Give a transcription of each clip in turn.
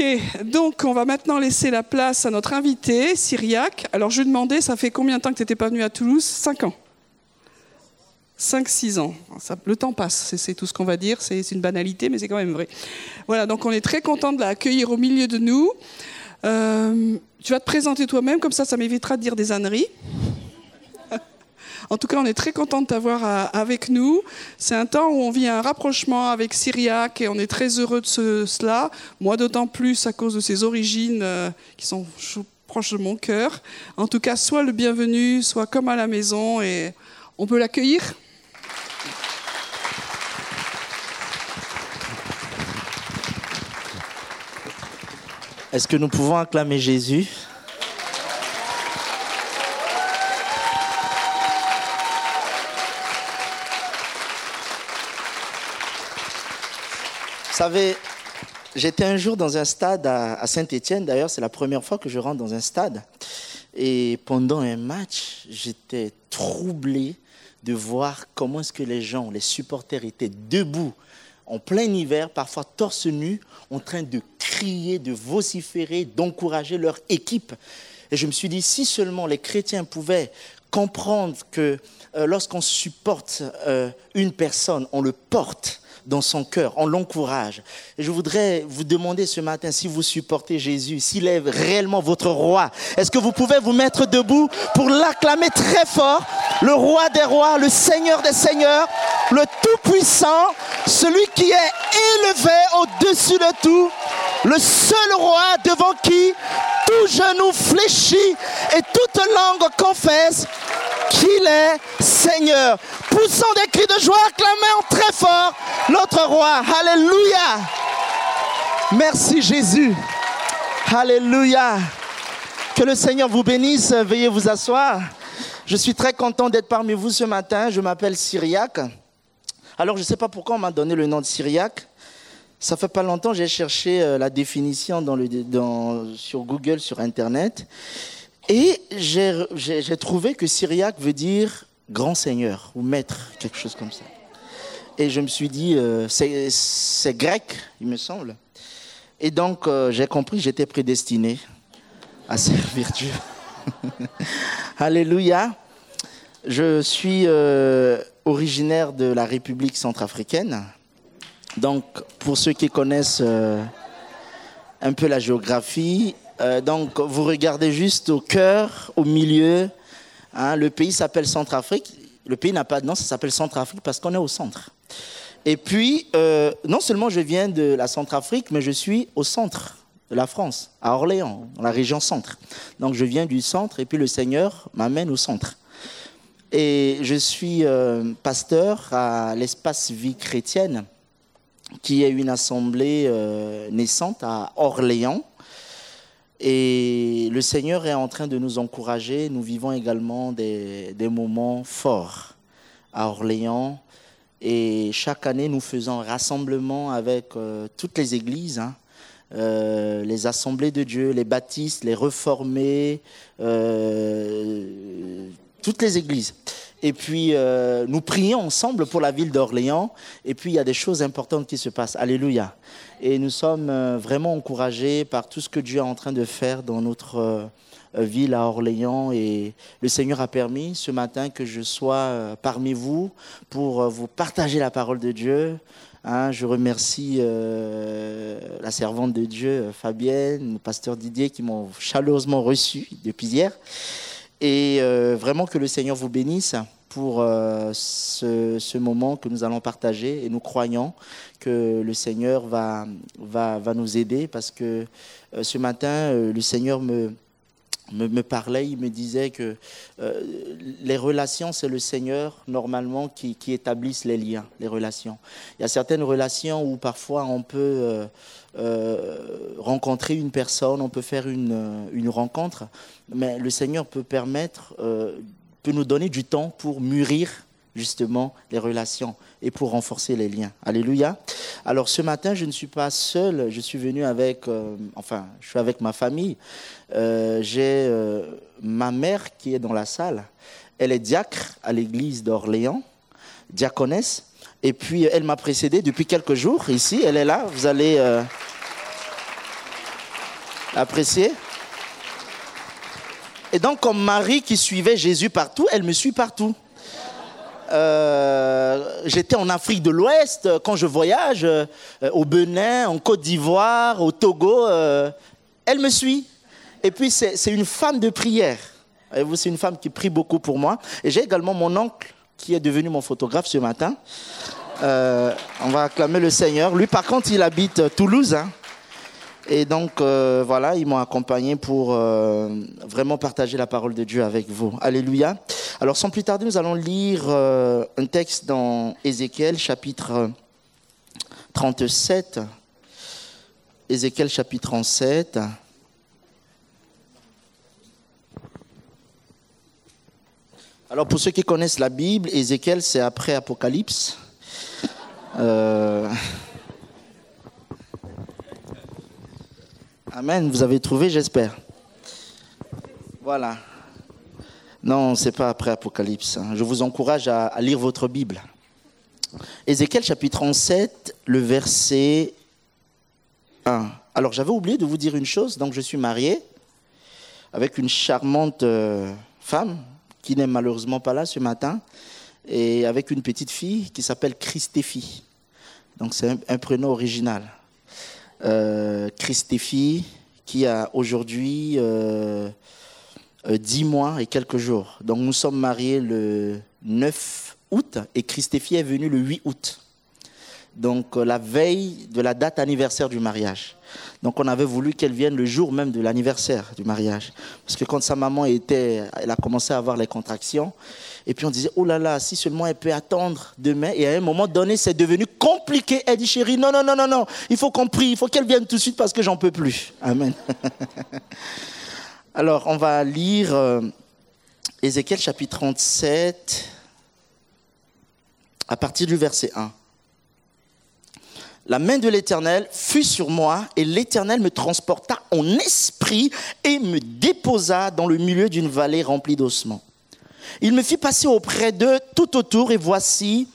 Ok, donc on va maintenant laisser la place à notre invité, Syriac. Alors je lui demandais, ça fait combien de temps que tu n'étais pas venu à Toulouse? Cinq ans. 5-6 ans. le temps passe, c'est tout ce qu'on va dire. C'est une banalité, mais c'est quand même vrai. Voilà, donc on est très content de l'accueillir au milieu de nous. Euh, tu vas te présenter toi-même, comme ça, ça m'évitera de dire des âneries. En tout cas, on est très content de t'avoir euh, avec nous. C'est un temps où on vit un rapprochement avec Syriac et on est très heureux de cela. Moi, d'autant plus à cause de ses origines euh, qui sont proches de mon cœur. En tout cas, sois le bienvenu, sois comme à la maison et on peut l'accueillir. Est-ce que nous pouvons acclamer Jésus? Savez, j'étais un jour dans un stade à, Saint-Étienne, d'ailleurs c'est la première fois que je rentre dans un stade. Et pendant un match, j'étais troublé de voir comment est-ce que les gens, les supporters étaient debout en plein hiver, parfois torse nu, en train de crier, de vociférer, d'encourager leur équipe. Et je me suis dit, si seulement les chrétiens pouvaient comprendre que euh, lorsqu'on supporte euh, une personne, on le porte dans son cœur, on l'encourage. Je voudrais vous demander ce matin si vous supportez Jésus, s'il est réellement votre roi. Est-ce que vous pouvez vous mettre debout pour l'acclamer très fort, le roi des rois, le seigneur des seigneurs, le tout-puissant, celui qui est élevé au-dessus de tout, le seul roi devant qui tout genou fléchit et toute langue confesse qu'il est Seigneur. Poussons des cris de joie, acclamons très fort notre roi. Alléluia. Merci Jésus. Alléluia. Que le Seigneur vous bénisse. Veuillez vous asseoir. Je suis très content d'être parmi vous ce matin. Je m'appelle Syriac. Alors, je ne sais pas pourquoi on m'a donné le nom de Syriac. Ça fait pas longtemps, j'ai cherché euh, la définition sur Google, sur Internet. Et j'ai trouvé que Syriac veut dire grand seigneur ou maître, quelque chose comme ça. Et je me suis dit, euh, c'est grec, il me semble. Et donc, euh, j'ai compris j'étais prédestiné à servir Dieu. Alléluia. Je suis euh, originaire de la République centrafricaine. Donc, pour ceux qui connaissent un peu la géographie, donc vous regardez juste au cœur, au milieu. Hein, le pays s'appelle Centrafrique. Le pays n'a pas de nom, ça s'appelle Centrafrique parce qu'on est au centre. Et puis, euh, non seulement je viens de la Centrafrique, mais je suis au centre de la France, à Orléans, dans la région centre. Donc je viens du centre et puis le Seigneur m'amène au centre. Et je suis euh, pasteur à l'espace vie chrétienne, qui est une assemblée euh, naissante à Orléans. Et le Seigneur est en train de nous encourager. Nous vivons également des, moments forts à Orléans et chaque année, nous faisons rassemblement avec euh, toutes les églises, hein. euh, les assemblées de Dieu, les baptistes, les reformés, euh, toutes les églises. Et puis, nous prions ensemble pour la ville d'Orléans. Et puis, il y a des choses importantes qui se passent. Alléluia. Et nous sommes vraiment encouragés par tout ce que Dieu est en train de faire dans notre euh, ville à Orléans et le Seigneur a permis ce matin que je sois euh, parmi vous pour euh, vous partager la parole de Dieu. Hein, je remercie la servante de Dieu, Fabienne, le pasteur Didier, qui m'ont chaleureusement reçu depuis hier. Et vraiment que le Seigneur vous bénisse pour ce, ce, moment que nous allons partager. Et nous croyons que le Seigneur va, va, va nous aider parce que ce matin, le Seigneur me, me, parlait, il me disait que euh, les relations, c'est le Seigneur normalement qui, qui, établissent les liens, les relations. Il y a certaines relations où parfois on peut euh, euh, rencontrer une personne, on peut faire une, une, rencontre, mais le Seigneur peut permettre, peut nous donner du temps pour mûrir justement les relations et pour renforcer les liens. Alléluia. Alors ce matin, je ne suis pas seul, je suis venu avec, euh, enfin, je suis avec ma famille. Euh, j'ai euh, ma mère qui est dans la salle. Elle est diacre à l'église d'Orléans, diaconesse. Et puis elle m'a précédé depuis quelques jours ici. Elle est là. Vous allez. Apprécié Et donc, comme Marie qui suivait Jésus partout, elle me suit partout. Euh, j'étais en Afrique de l'Ouest quand je voyage, euh, au Benin, en Côte d'Ivoire, au Togo. Euh, elle me suit. Et puis, c'est une femme de prière. C'est une femme qui prie beaucoup pour moi. Et j'ai également mon oncle qui est devenu mon photographe ce matin. on va acclamer le Seigneur. Lui, par contre, il habite Toulouse. Hein. Et donc, euh, voilà, ils m'ont accompagné pour euh, vraiment partager la parole de Dieu avec vous. Alléluia. Alors, sans plus tarder, nous allons lire euh, un texte dans Ézéchiel, chapitre 37. Ézéchiel, chapitre 37. Alors, pour ceux qui connaissent la Bible, Ézéchiel, c'est après Apocalypse. Amen, vous avez trouvé, j'espère. Voilà. Non, c'est pas après Apocalypse. Hein. Je vous encourage à, lire votre Bible. Ézéchiel chapitre 37, le verset 1. Alors j'avais oublié de vous dire une chose, donc je suis marié avec une charmante euh, femme qui n'est malheureusement pas là ce matin, et avec une petite fille qui s'appelle Christéphie. Donc c'est un prénom original euh, Christéphie, qui a aujourd'hui euh, 10 euh, mois et quelques jours. Donc nous sommes mariés le 9 août et Christéphie est venue le 8 août. Donc euh, la veille de la date anniversaire du mariage. Donc on avait voulu qu'elle vienne le jour même de l'anniversaire du mariage. Parce que quand sa maman était, elle a commencé à avoir les contractions, et puis on disait, oh là là, si seulement elle peut attendre demain. Et à un moment donné, c'est devenu compliqué. Elle dit, chérie, non, non, non, non, non, il faut qu'on prie, il faut qu'elle vienne tout de suite parce que j'en peux plus. Amen. Alors, on va lire euh, Ézéchiel chapitre 37 à partir du verset 1. La main de l'Éternel fut sur moi et l'Éternel me transporta en esprit et me déposa dans le milieu d'une vallée remplie d'ossements. Il me fit passer auprès d'eux tout autour, et voici,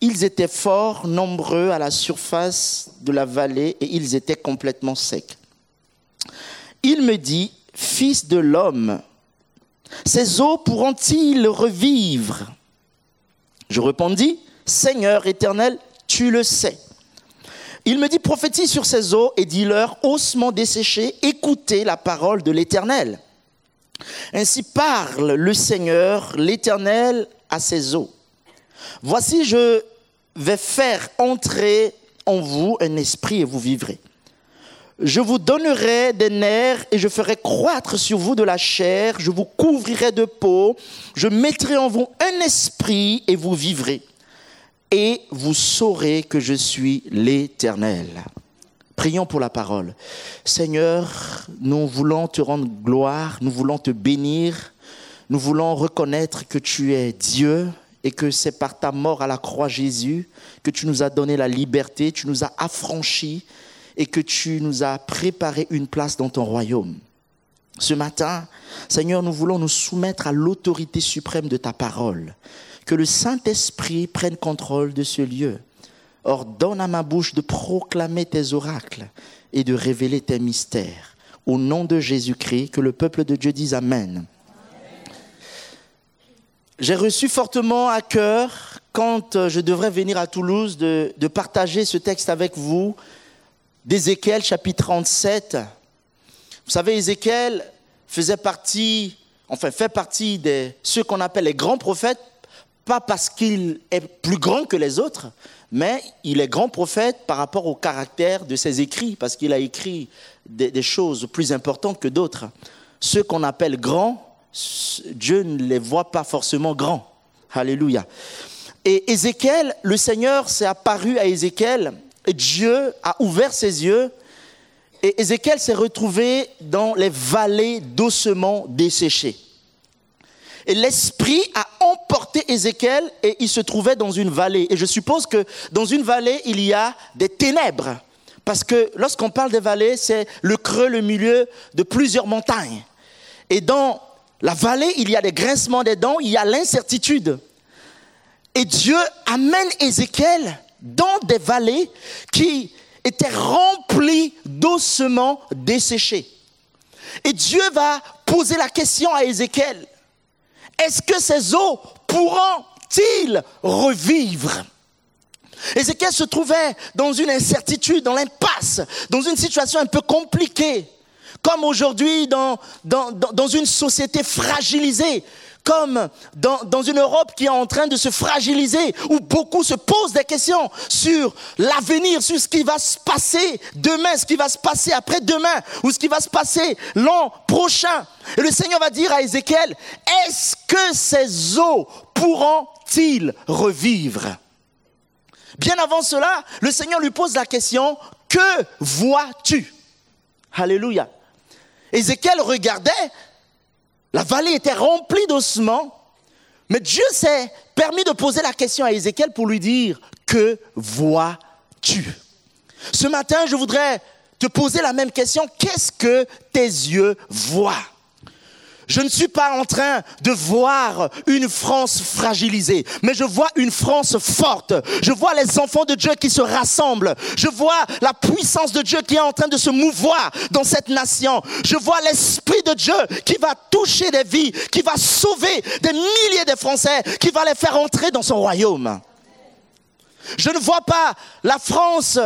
ils étaient fort nombreux à la surface de la vallée, et ils étaient complètement secs. Il me dit, Fils de l'homme, ces eaux pourront-ils revivre? Je répondis, Seigneur éternel, tu le sais. Il me dit, prophétise sur ces eaux et dis-leur, ossements desséchés, écoutez la parole de l'Éternel. Ainsi parle le Seigneur, l'Éternel, à ses eaux. Voici, je vais faire entrer en vous un esprit et vous vivrez. Je vous donnerai des nerfs et je ferai croître sur vous de la chair, je vous couvrirai de peau, je mettrai en vous un esprit et vous vivrez. Et vous saurez que je suis l'Éternel. Prions pour la parole. Seigneur, nous voulons te rendre gloire, nous voulons te bénir, nous voulons reconnaître que tu es Dieu et que c'est par ta mort à la croix Jésus que tu nous as donné la liberté, tu nous as affranchis et que tu nous as préparé une place dans ton royaume. Ce matin, Seigneur, nous voulons nous soumettre à l'autorité suprême de ta parole. Que le Saint-Esprit prenne contrôle de ce lieu ordonne à ma bouche de proclamer tes oracles et de révéler tes mystères. Au nom de Jésus-Christ, que le peuple de Dieu dise Amen. J'ai reçu fortement à cœur, quand je devrais venir à Toulouse, de, de partager ce texte avec vous, d'Ézéchiel chapitre 37. Vous savez, Ézéchiel faisait partie, enfin fait partie de ceux qu'on appelle les grands prophètes, pas parce qu'il est plus grand que les autres, mais il est grand prophète par rapport au caractère de ses écrits, parce qu'il a écrit des, choses plus importantes que d'autres. Ceux qu'on appelle grands, Dieu ne les voit pas forcément grands. Alléluia. Et Ézéchiel, le Seigneur s'est apparu à Ézéchiel, et Dieu a ouvert ses yeux, et Ézéchiel s'est retrouvé dans les vallées d'ossements desséchés. Et l'Esprit a Ézéchiel et il se trouvait dans une vallée. Et je suppose que dans une vallée, il y a des ténèbres. Parce que lorsqu'on parle des vallées, c'est le creux, le milieu de plusieurs montagnes. Et dans la vallée, il y a des grincements des dents, il y a l'incertitude. Et Dieu amène Ézéchiel dans des vallées qui étaient remplies d'ossements desséchés. Et Dieu va poser la question à Ézéchiel. Est-ce que ces eaux pourront-ils revivre? Ézéchiel se trouvait dans une incertitude, dans l'impasse, dans une situation un peu compliquée, comme aujourd'hui dans, dans, dans, une société fragilisée, comme dans, une Europe qui est en train de se fragiliser, où beaucoup se posent des questions sur l'avenir, sur ce qui va se passer demain, ce qui va se passer après-demain, ou ce qui va se passer l'an prochain. Et le Seigneur va dire à Ézéchiel, est-ce que ces eaux pourront-ils revivre? Bien avant cela, le Seigneur lui pose la question, que vois-tu? Alléluia. Ézéchiel regardait, la vallée était remplie d'ossements, mais Dieu s'est permis de poser la question à Ézéchiel pour lui dire, que vois-tu? Ce matin, je voudrais te poser la même question, qu'est-ce que tes yeux voient? Je ne suis pas en train de voir une France fragilisée, mais je vois une France forte. Je vois les enfants de Dieu qui se rassemblent. Je vois la puissance de Dieu qui est en train de se mouvoir dans cette nation. Je vois l'Esprit de Dieu qui va toucher des vies, qui va sauver des milliers de Français, qui va les faire entrer dans son royaume. Je ne vois pas la France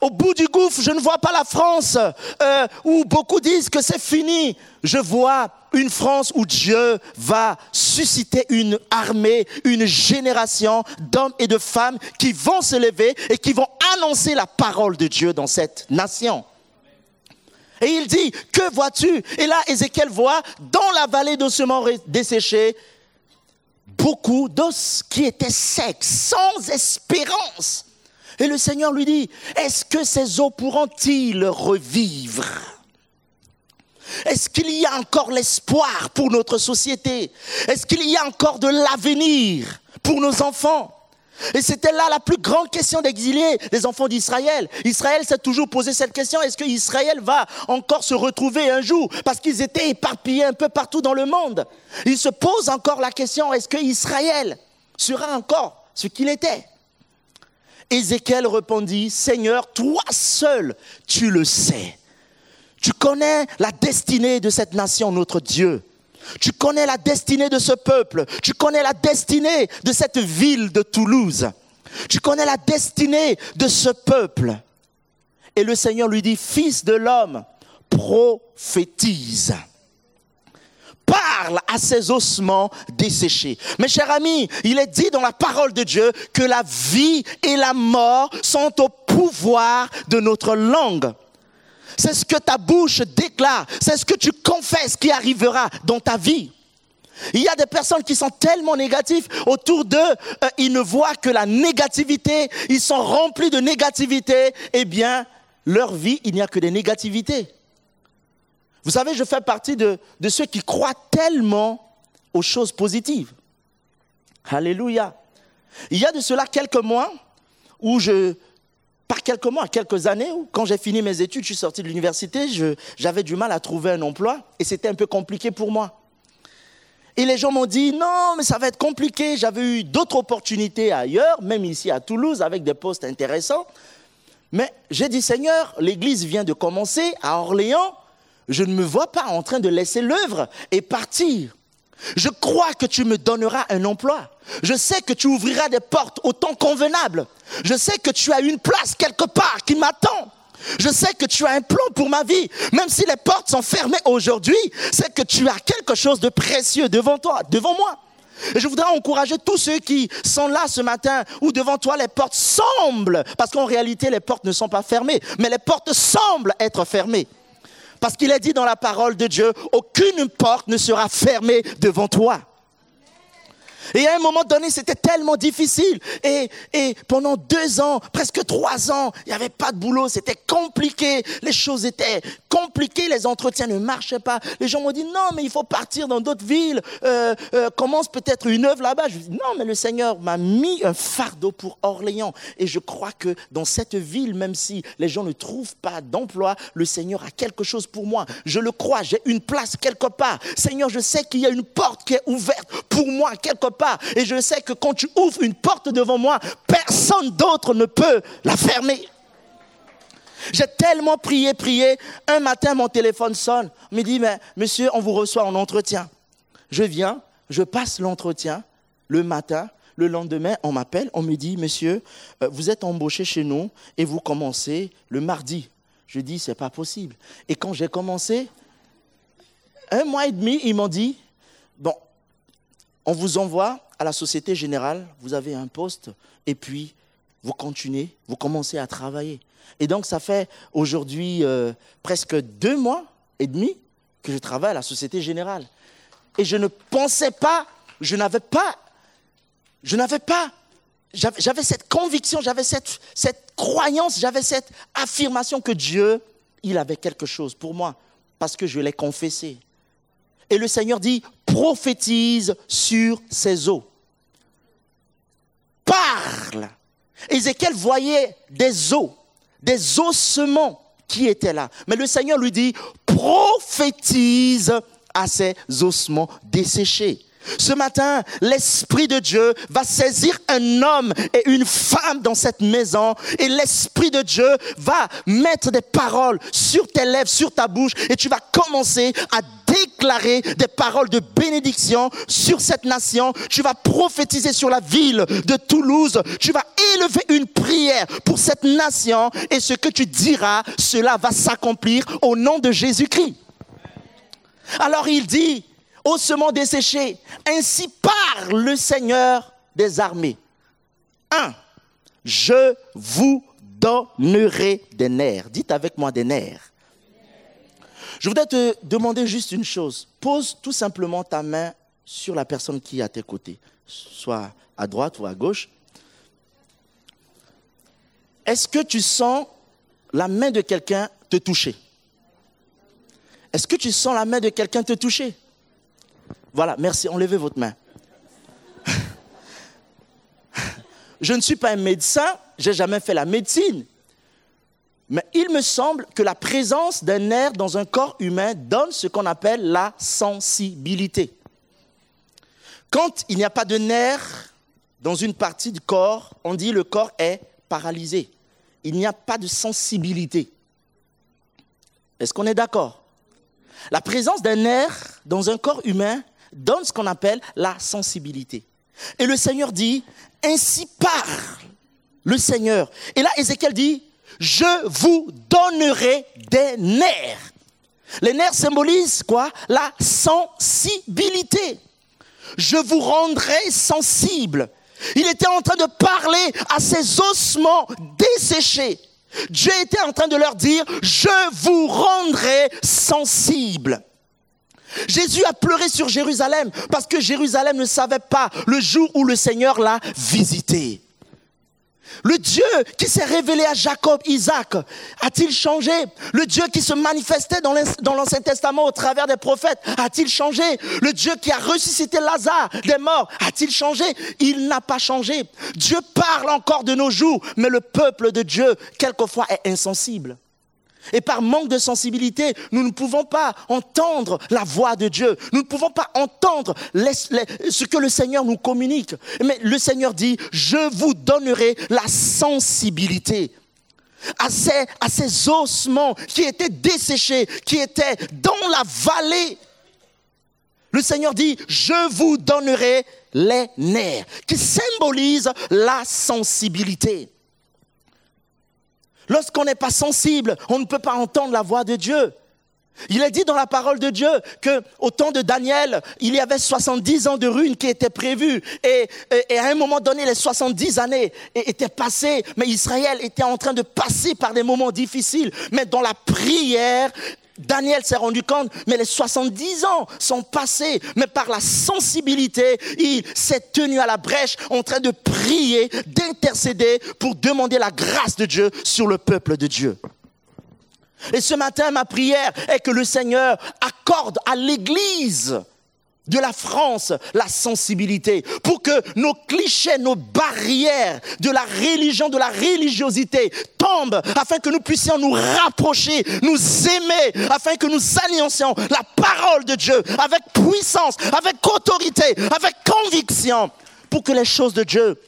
au bout du gouffre, je ne vois pas la France euh, où beaucoup disent que c'est fini. Je vois une France où Dieu va susciter une armée, une génération d'hommes et de femmes qui vont se lever et qui vont annoncer la parole de Dieu dans cette nation. Et il dit, que vois-tu? Et là, Ézéchiel voit dans la vallée d'ossements desséchés beaucoup d'os qui étaient secs, sans espérance. Et le Seigneur lui dit, est-ce que ces eaux pourront-ils revivre? Est-ce qu'il y a encore l'espoir pour notre société? Est-ce qu'il y a encore de l'avenir pour nos enfants? Et c'était là la plus grande question d'exilier les enfants d'Israël. Israël s'est toujours posé cette question, est-ce que Israël va encore se retrouver un jour? Parce qu'ils étaient éparpillés un peu partout dans le monde. Ils se posent encore la question, est-ce que Israël sera encore ce qu'il était? Ézéchiel répondit, Seigneur, toi seul, tu le sais. Tu connais la destinée de cette nation, notre Dieu. Tu connais la destinée de ce peuple. Tu connais la destinée de cette ville de Toulouse. Tu connais la destinée de ce peuple. Et le Seigneur lui dit, Fils de l'homme, prophétise parle à ces ossements desséchés. Mes chers amis, il est dit dans la parole de Dieu que la vie et la mort sont au pouvoir de notre langue. C'est ce que ta bouche déclare, c'est ce que tu confesses qui arrivera dans ta vie. Il y a des personnes qui sont tellement négatives autour d'eux, euh, ils ne voient que la négativité, ils sont remplis de négativité, eh bien, leur vie, il n'y a que des négativités. Vous savez, je fais partie de, ceux qui croient tellement aux choses positives. Alléluia. Il y a de cela quelques mois où je, par quelques mois, quelques années, où quand j'ai fini mes études, je suis sorti de l'université, j'avais du mal à trouver un emploi et c'était un peu compliqué pour moi. Et les gens m'ont dit, non, mais ça va être compliqué. J'avais eu d'autres opportunités ailleurs, même ici à Toulouse, avec des postes intéressants. Mais j'ai dit, Seigneur, l'église vient de commencer à Orléans je ne me vois pas en train de laisser l'œuvre et partir. Je crois que tu me donneras un emploi. Je sais que tu ouvriras des portes au temps convenable. Je sais que tu as une place quelque part qui m'attend. Je sais que tu as un plan pour ma vie. Même si les portes sont fermées aujourd'hui, c'est que tu as quelque chose de précieux devant toi, devant moi. Je voudrais encourager tous ceux qui sont là ce matin, où devant toi les portes semblent, parce qu'en réalité les portes ne sont pas fermées, mais les portes semblent être fermées. Parce qu'il est dit dans la parole de Dieu, aucune porte ne sera fermée devant toi. Et à un moment donné, c'était tellement difficile. Et, et pendant deux ans, presque trois ans, il n'y avait pas de boulot. C'était compliqué. Les choses étaient compliquées. Les entretiens ne marchaient pas. Les gens m'ont dit, non, mais il faut partir dans d'autres villes. Euh, euh, commence peut-être une œuvre là-bas. Je dis, non, mais le Seigneur m'a mis un fardeau pour Orléans. Et je crois que dans cette ville, même si les gens ne trouvent pas d'emploi, le Seigneur a quelque chose pour moi. Je le crois. J'ai une place quelque part. Seigneur, je sais qu'il y a une porte qui est ouverte pour moi quelque part. Et je sais que quand tu ouvres une porte devant moi, personne d'autre ne peut la fermer. J'ai tellement prié, prié. Un matin, mon téléphone sonne. On me dit, mais monsieur, on vous reçoit en entretien. Je viens, je passe l'entretien le matin. Le lendemain, on m'appelle, on me dit, monsieur, euh, vous êtes embauché chez nous et vous commencez le mardi. Je dis, c'est pas possible. Et quand j'ai commencé, un mois et demi, ils m'ont dit, bon, on vous envoie à la Société Générale, vous avez un poste, et puis vous continuez, vous commencez à travailler. Et donc, ça fait aujourd'hui euh, presque deux mois et demi que je travaille à la Société Générale. Et je ne pensais pas, je n'avais pas, je n'avais pas, j'avais cette conviction, j'avais cette, cette croyance, j'avais cette affirmation que Dieu, il avait quelque chose pour moi, parce que je l'ai confessé. Et le Seigneur dit, prophétise sur ces eaux. Parle. Ézéchiel voyait des eaux des ossements qui étaient là. Mais le Seigneur lui dit, prophétise à ces ossements desséchés. Ce matin, l'Esprit de Dieu va saisir un homme et une femme dans cette maison et l'Esprit de Dieu va mettre des paroles sur tes lèvres, sur ta bouche et tu vas commencer à déclarer des paroles de bénédiction sur cette nation. Tu vas prophétiser sur la ville de Toulouse. Tu vas élever une prière pour cette nation et ce que tu diras, cela va s'accomplir au nom de Jésus-Christ. Alors il dit, ossements desséchés. Ainsi parle le Seigneur des armées. Un, je vous donnerai des nerfs. Dites avec moi des nerfs. Je voudrais te demander juste une chose. Pose tout simplement ta main sur la personne qui est à tes côtés, soit à droite ou à gauche. Est-ce que tu sens la main de quelqu'un te toucher? Est-ce que tu sens la main de quelqu'un te toucher? Voilà, merci, enlevez votre main. Je ne suis pas un médecin, j'ai jamais fait la médecine. Mais il me semble que la présence d'un nerf dans un corps humain donne ce qu'on appelle la sensibilité. Quand il n'y a pas de nerf dans une partie du corps, on dit le corps est paralysé. Il n'y a pas de sensibilité. Est-ce qu'on est, d'accord? La présence d'un nerf dans un corps humain donne ce qu'on appelle la sensibilité. Et le Seigneur dit, ainsi parle le Seigneur. Et là, Ézéchiel dit, je vous donnerai des nerfs. Les nerfs symbolisent quoi? La sensibilité. Je vous rendrai sensible. Il était en train de parler à ces ossements desséchés. Dieu était en train de leur dire, je vous rendrai sensible. Jésus a pleuré sur Jérusalem parce que Jérusalem ne savait pas le jour où le Seigneur l'a visité. Le Dieu qui s'est révélé à Jacob, Isaac, a-t-il changé? Le Dieu qui se manifestait dans l'Ancien Testament au travers des prophètes, a-t-il changé? Le Dieu qui a ressuscité Lazare des morts, a-t-il changé? Il n'a pas changé. Dieu parle encore de nos jours, mais le peuple de Dieu, quelquefois, est insensible. Et par manque de sensibilité, nous ne pouvons pas entendre la voix de Dieu. Nous ne pouvons pas entendre ce que le Seigneur nous communique. Mais le Seigneur dit, je vous donnerai la sensibilité à ces, ossements qui étaient desséchés, qui étaient dans la vallée. Le Seigneur dit, je vous donnerai les nerfs, qui symbolisent la sensibilité. Lorsqu'on n'est pas sensible, on ne peut pas entendre la voix de Dieu. Il est dit dans la parole de Dieu que au temps de Daniel, il y avait 70 ans de ruines qui étaient prévues et, et, à un moment donné, les 70 années étaient passées, mais Israël était en train de passer par des moments difficiles. Mais dans la prière, Daniel s'est rendu compte, mais les 70 ans sont passés, mais par la sensibilité, il s'est tenu à la brèche en train de prier, d'intercéder pour demander la grâce de Dieu sur le peuple de Dieu. Et ce matin, ma prière est que le Seigneur accorde à l'Église de la France la sensibilité pour que nos clichés, nos barrières de la religion, de la religiosité tombent afin que nous puissions nous rapprocher, nous aimer, afin que nous alliancions la parole de Dieu avec puissance, avec autorité, avec conviction pour que les choses de Dieu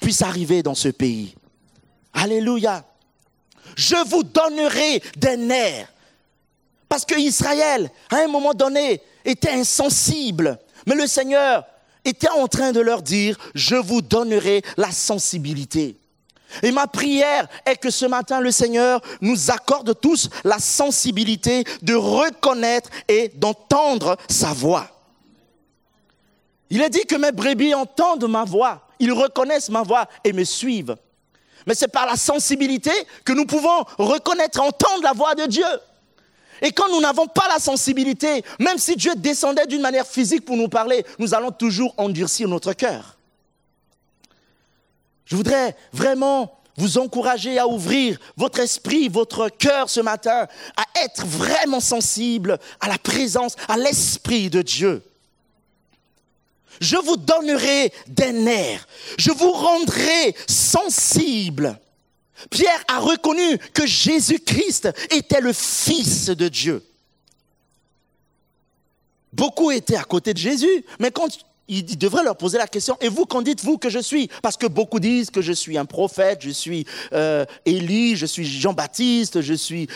puissent arriver dans ce pays. Alléluia. Je vous donnerai des nerfs. Parce que Israël, à un moment donné, était insensible. Mais le Seigneur était en train de leur dire, je vous donnerai la sensibilité. Et ma prière est que ce matin, le Seigneur nous accorde tous la sensibilité de reconnaître et d'entendre sa voix. Il a dit que mes brebis entendent ma voix, ils reconnaissent ma voix et me suivent. Mais c'est par la sensibilité que nous pouvons reconnaître, entendre la voix de Dieu. Et quand nous n'avons pas la sensibilité, même si Dieu descendait d'une manière physique pour nous parler, nous allons toujours endurcir notre cœur. Je voudrais vraiment vous encourager à ouvrir votre esprit, votre cœur ce matin, à être vraiment sensible à la présence, à l'esprit de Dieu. Je vous donnerai des nerfs, je vous rendrai sensible. Pierre a reconnu que Jésus-Christ était le Fils de Dieu. Beaucoup étaient à côté de Jésus, mais quand il devrait leur poser la question, et vous, qu'en dites-vous que je suis? Parce que beaucoup disent que je suis un prophète, je suis euh, Élie, je suis Jean-Baptiste, je suis...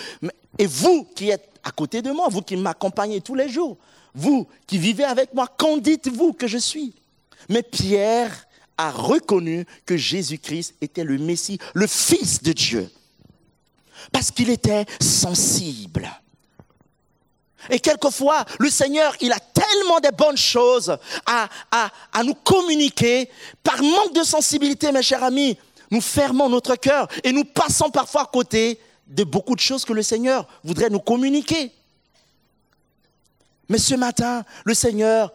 Et vous qui êtes à côté de moi, vous qui m'accompagnez tous les jours, vous qui vivez avec moi, qu'en dites-vous que je suis? Mais Pierre a reconnu que Jésus-Christ était le Messie, le Fils de Dieu, parce qu'il était sensible. Et quelquefois, le Seigneur, il a tellement de bonnes choses à, à, nous communiquer. Par manque de sensibilité, mes chers amis, nous fermons notre cœur et nous passons parfois à côté de beaucoup de choses que le Seigneur voudrait nous communiquer. Mais ce matin, le Seigneur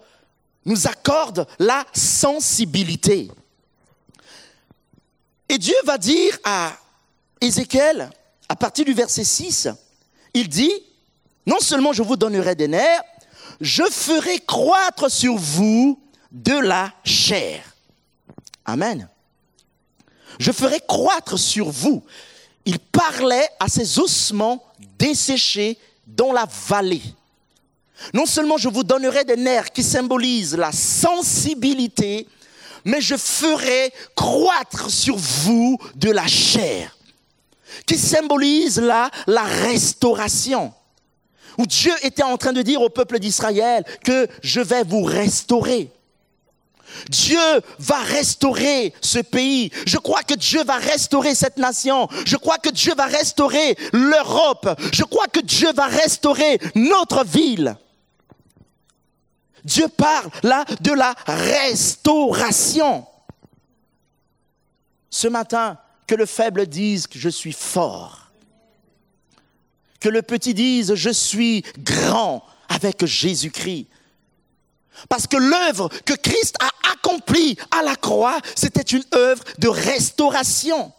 nous accorde la sensibilité. Et Dieu va dire à Ézéchiel, à partir du verset 6, il dit, non seulement je vous donnerai des nerfs, je ferai croître sur vous de la chair. Amen. Je ferai croître sur vous. Il parlait à ces ossements desséchés dans la vallée. Non seulement je vous donnerai des nerfs qui symbolisent la sensibilité, mais je ferai croître sur vous de la chair, qui symbolise là la restauration. Où Dieu était en train de dire au peuple d'Israël que je vais vous restaurer. Dieu va restaurer ce pays. Je crois que Dieu va restaurer cette nation. Je crois que Dieu va restaurer l'Europe. Je crois que Dieu va restaurer notre ville. Dieu parle là de la restauration. Ce matin, que le faible dise que je suis fort. Que le petit dise je suis grand avec Jésus-Christ. Parce que l'œuvre que Christ a accomplie à la croix, c'était une œuvre de restauration.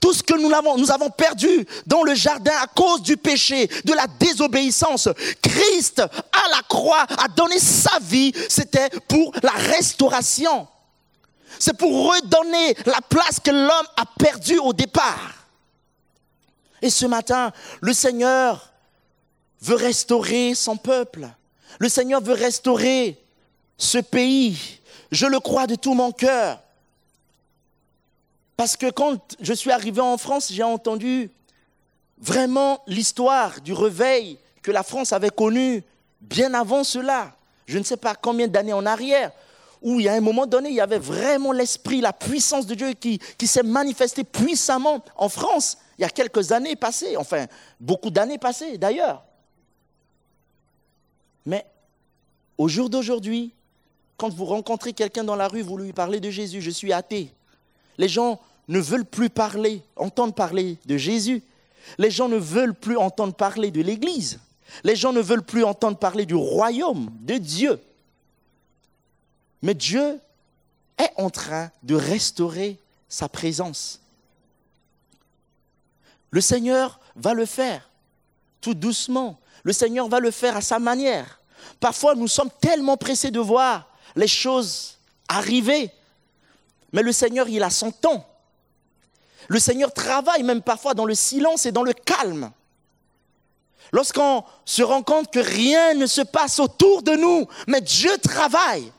Tout ce que nous avons, nous avons perdu dans le jardin à cause du péché, de la désobéissance, Christ à la croix a donné sa vie, c'était pour la restauration. C'est pour redonner la place que l'homme a perdue au départ. Et ce matin, le Seigneur veut restaurer son peuple. Le Seigneur veut restaurer ce pays. Je le crois de tout mon cœur. Parce que quand je suis arrivé en France, j'ai entendu vraiment l'histoire du réveil que la France avait connu bien avant cela. Je ne sais pas combien d'années en arrière, où il y a un moment donné, il y avait vraiment l'esprit, la puissance de Dieu qui, qui s'est manifestée puissamment en France il y a quelques années passées, enfin beaucoup d'années passées d'ailleurs. Mais au jour d'aujourd'hui, quand vous rencontrez quelqu'un dans la rue, vous lui parlez de Jésus, je suis athée. Les gens ne veulent plus parler, entendre parler de Jésus. Les gens ne veulent plus entendre parler de l'Église. Les gens ne veulent plus entendre parler du royaume de Dieu. Mais Dieu est en train de restaurer sa présence. Le Seigneur va le faire tout doucement. Le Seigneur va le faire à sa manière. Parfois, nous sommes tellement pressés de voir les choses arriver. Mais le Seigneur, il a son temps. Le Seigneur travaille même parfois dans le silence et dans le calme. Lorsqu'on se rend compte que rien ne se passe autour de nous, mais Dieu travaille.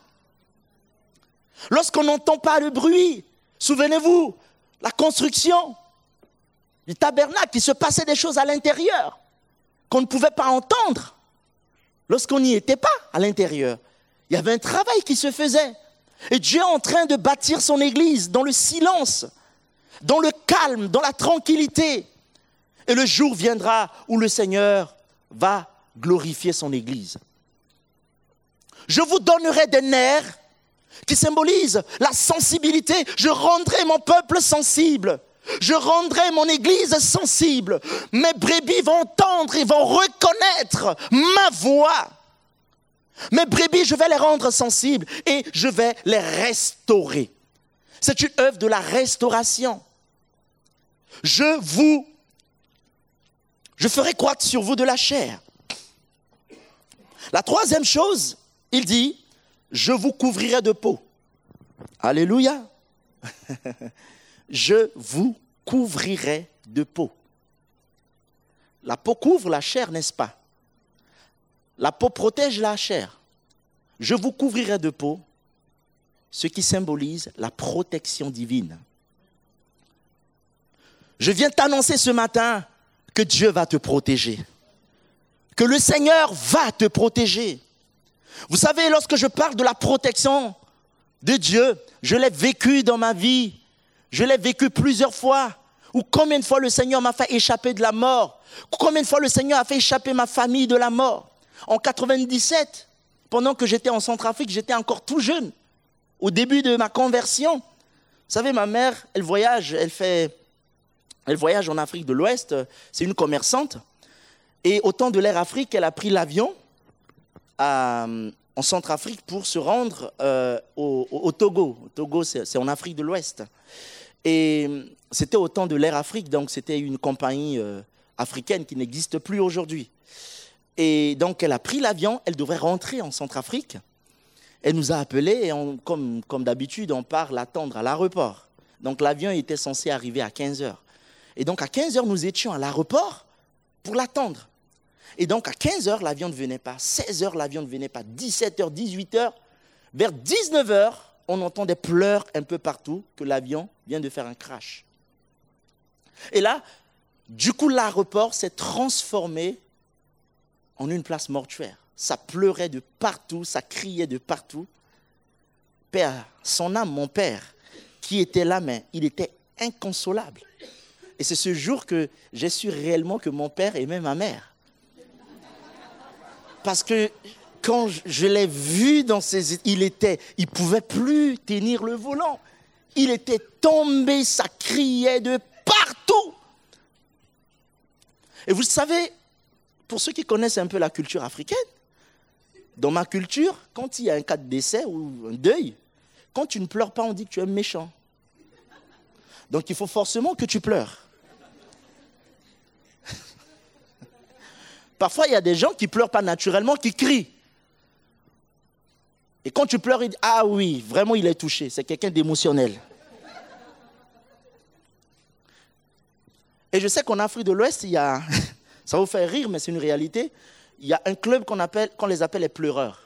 Lorsqu'on n'entend pas le bruit, souvenez-vous, la construction. du tabernacle, il se passait des choses à l'intérieur qu'on ne pouvait pas entendre lorsqu'on n'y était pas à l'intérieur. Il y avait un travail qui se faisait. Et Dieu est en train de bâtir son Église dans le silence, dans le calme, dans la tranquillité. Et le jour viendra où le Seigneur va glorifier son Église. Je vous donnerai des nerfs qui symbolisent la sensibilité. Je rendrai mon peuple sensible. Je rendrai mon Église sensible. Mes brebis vont entendre et vont reconnaître ma voix. Mes brebis, je vais les rendre sensibles et je vais les restaurer. C'est une œuvre de la restauration. Je vous, je ferai croître sur vous de la chair. La troisième chose, il dit, je vous couvrirai de peau. Alléluia. je vous couvrirai de peau. La peau couvre la chair, n'est-ce pas? La peau protège la chair. Je vous couvrirai de peau, ce qui symbolise la protection divine. Je viens t'annoncer ce matin que Dieu va te protéger, que le Seigneur va te protéger. Vous savez, lorsque je parle de la protection de Dieu, je l'ai vécu dans ma vie, je l'ai vécu plusieurs fois. Ou combien de fois le Seigneur m'a fait échapper de la mort? Combien de fois le Seigneur a fait échapper ma famille de la mort? En 97, pendant que j'étais en Centrafrique, j'étais encore tout jeune, au début de ma conversion. Vous savez, ma mère, elle voyage, elle fait, elle voyage en Afrique de l'Ouest. C'est une commerçante. Et au temps de l'ère Afrique, elle a pris l'avion en Centrafrique pour se rendre euh, au, Togo. Au Togo, c'est en Afrique de l'Ouest. Et c'était au temps de l'ère Afrique, donc c'était une compagnie euh, africaine qui n'existe plus aujourd'hui. Et donc elle a pris l'avion, elle devrait rentrer en Centrafrique. Elle nous a appelés et comme, comme d'habitude, on part l'attendre à l'aéroport. Donc l'avion était censé arriver à 15 heures. Et donc à 15 heures, nous étions à l'aéroport pour l'attendre. Et donc à 15 heures, l'avion ne venait pas. 16 heures, l'avion ne venait pas. 17 heures, 18 heures. Vers 19 heures, on entend des pleurs un peu partout que l'avion vient de faire un crash. Et là, du coup, l'aéroport s'est transformé en une place mortuaire. Ça pleurait de partout, ça criait de partout. Père, son âme, mon père, qui était là, mais il était inconsolable. Et c'est ce jour que j'ai su réellement que mon père aimait ma mère. Parce que quand je l'ai vu dans ses... Il était... Il pouvait plus tenir le volant. Il était tombé, ça criait de partout. Et vous savez, pour ceux qui connaissent un peu la culture africaine, dans ma culture, quand il y a un cas de décès ou un deuil, quand tu ne pleures pas, on dit que tu es méchant. Donc il faut forcément que tu pleures. Parfois, il y a des gens qui pleurent pas naturellement, qui crient. Et quand tu pleures, il dit Ah oui, vraiment, il est touché. C'est quelqu'un d'émotionnel. Et je sais qu'en Afrique de l'Ouest, il y a. Ça vous faire rire, mais c'est une réalité. Il y a un club qu'on appelle, qu'on les appelle les pleureurs.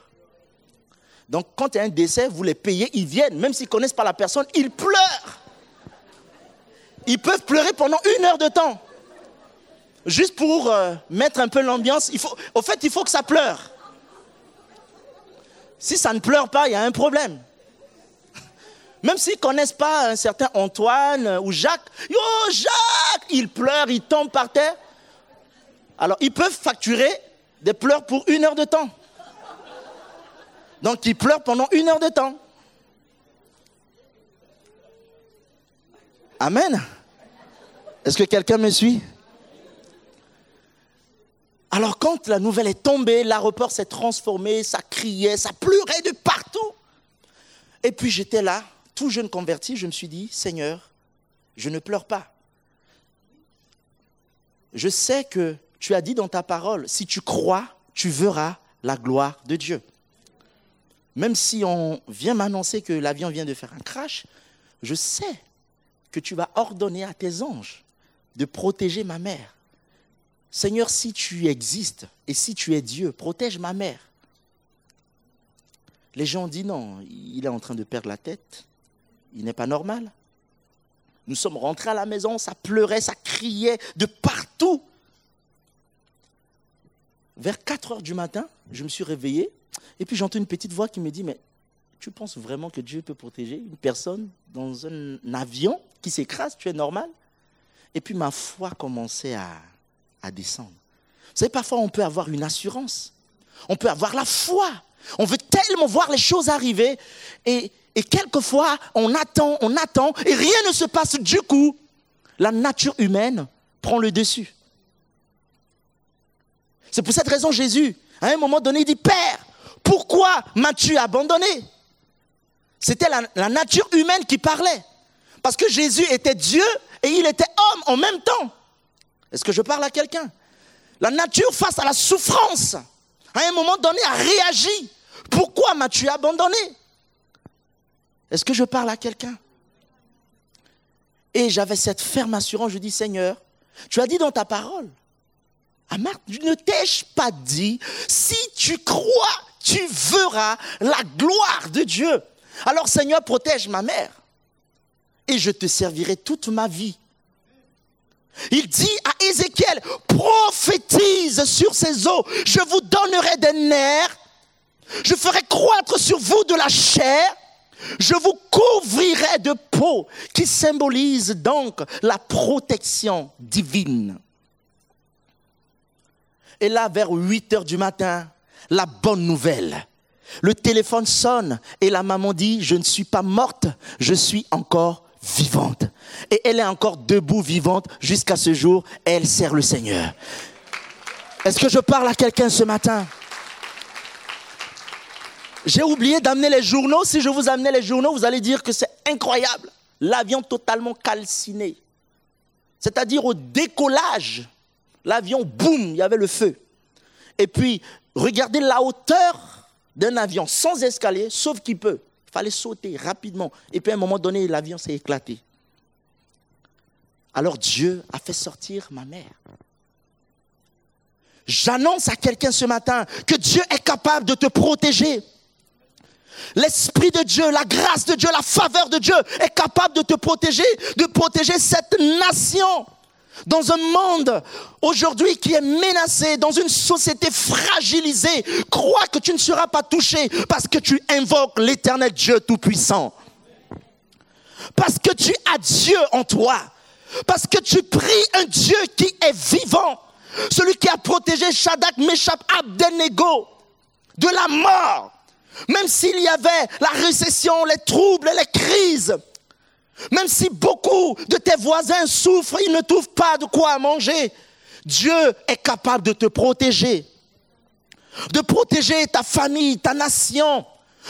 Donc, quand il y a un décès, vous les payez, ils viennent, même s'ils ne connaissent pas la personne, ils pleurent. Ils peuvent pleurer pendant une heure de temps juste pour euh, mettre un peu l'ambiance, au fait, il faut que ça pleure. Si ça ne pleure pas, il y a un problème. Même s'ils ne connaissent pas un certain Antoine ou Jacques, yo Jacques, il pleure, il tombe par terre. Alors, ils peuvent facturer des pleurs pour une heure de temps. Donc, ils pleurent pendant une heure de temps. Amen. Est-ce que quelqu'un me suit? Alors quand la nouvelle est tombée, l'aéroport s'est transformé, ça criait, ça pleurait de partout. Et puis j'étais là, tout jeune converti, je me suis dit, Seigneur, je ne pleure pas. Je sais que tu as dit dans ta parole, si tu crois, tu verras la gloire de Dieu. Même si on vient m'annoncer que l'avion vient de faire un crash, je sais que tu vas ordonner à tes anges de protéger ma mère Seigneur, si tu existes et si tu es Dieu, protège ma mère. Les gens disent non, il est en train de perdre la tête, il n'est pas normal. Nous sommes rentrés à la maison, ça pleurait, ça criait de partout. Vers 4 heures du matin, je me suis réveillé et puis j'entends une petite voix qui me dit, mais tu penses vraiment que Dieu peut protéger une personne dans un avion qui s'écrase Tu es normal? Et puis ma foi commençait à, à descendre. Vous savez, parfois on peut avoir une assurance, on peut avoir la foi, on veut tellement voir les choses arriver et, quelquefois on attend, on attend et rien ne se passe. Du coup, la nature humaine prend le dessus. C'est pour cette raison Jésus, à un moment donné, dit, Père, pourquoi m'as-tu abandonné? C'était la, nature humaine qui parlait. Parce que Jésus était Dieu et il était homme en même temps. Est-ce que je parle à quelqu'un? La nature face à la souffrance, à un moment donné, a réagi. Pourquoi m'as-tu abandonné? Est-ce que je parle à quelqu'un? Et j'avais cette ferme assurance, je dis Seigneur, tu as dit dans ta parole, à Marthe, ne t'ai-je pas dit, si tu crois, tu verras la gloire de Dieu. Alors Seigneur, protège ma mère et je te servirai toute ma vie. Il dit à Ézéchiel, prophétise sur ces eaux, je vous donnerai des nerfs, je ferai croître sur vous de la chair, je vous couvrirai de peau, qui symbolise donc la protection divine. Et là, vers 8 heures du matin, la bonne nouvelle. Le téléphone sonne et la maman dit, je ne suis pas morte, je suis encore vivante. Et elle est encore debout, vivante, jusqu'à ce jour, elle sert le Seigneur. Est-ce que je parle à quelqu'un ce matin? J'ai oublié d'amener les journaux. Si je vous amenais les journaux, vous allez dire que c'est incroyable. L'avion totalement calciné. C'est-à-dire au décollage, l'avion, boum, il y avait le feu. Et puis, regardez la hauteur d'un avion sans escalier, sauf qu'il peut. Fallait sauter rapidement. Et puis à un moment donné, l'avion s'est éclaté. Alors Dieu a fait sortir ma mère. J'annonce à quelqu'un ce matin que Dieu est capable de te protéger. L'Esprit de Dieu, la grâce de Dieu, la faveur de Dieu est capable de te protéger, de protéger cette nation dans un monde aujourd'hui qui est menacé, dans une société fragilisée, crois que tu ne seras pas touché parce que tu invoques l'éternel Dieu Tout-Puissant. Parce que tu as Dieu en toi. Parce que tu pries un Dieu qui est vivant. Celui qui a protégé Shadak, Meshach, Abdenego de la mort. Même s'il y avait la récession, les troubles, les crises, même si beaucoup de tes voisins souffrent, ils ne trouvent pas de quoi manger, Dieu est capable de te protéger, de protéger ta famille, ta nation.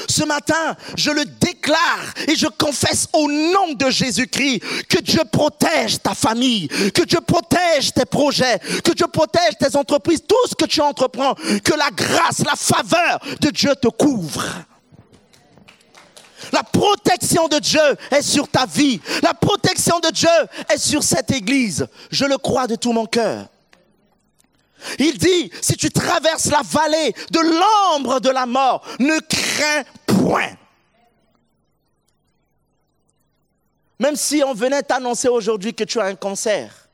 Ce matin, je le déclare et je confesse au nom de Jésus-Christ que Dieu protège ta famille, que Dieu protège tes projets, que Dieu protège tes entreprises, tout ce que tu entreprends, que la grâce, la faveur de Dieu te couvre. La protection de Dieu est sur ta vie. La protection de Dieu est sur cette église. Je le crois de tout mon cœur. Il dit, si tu traverses la vallée de l'ombre de la mort, ne crains point. Même si on venait t'annoncer aujourd'hui que tu as un cancer,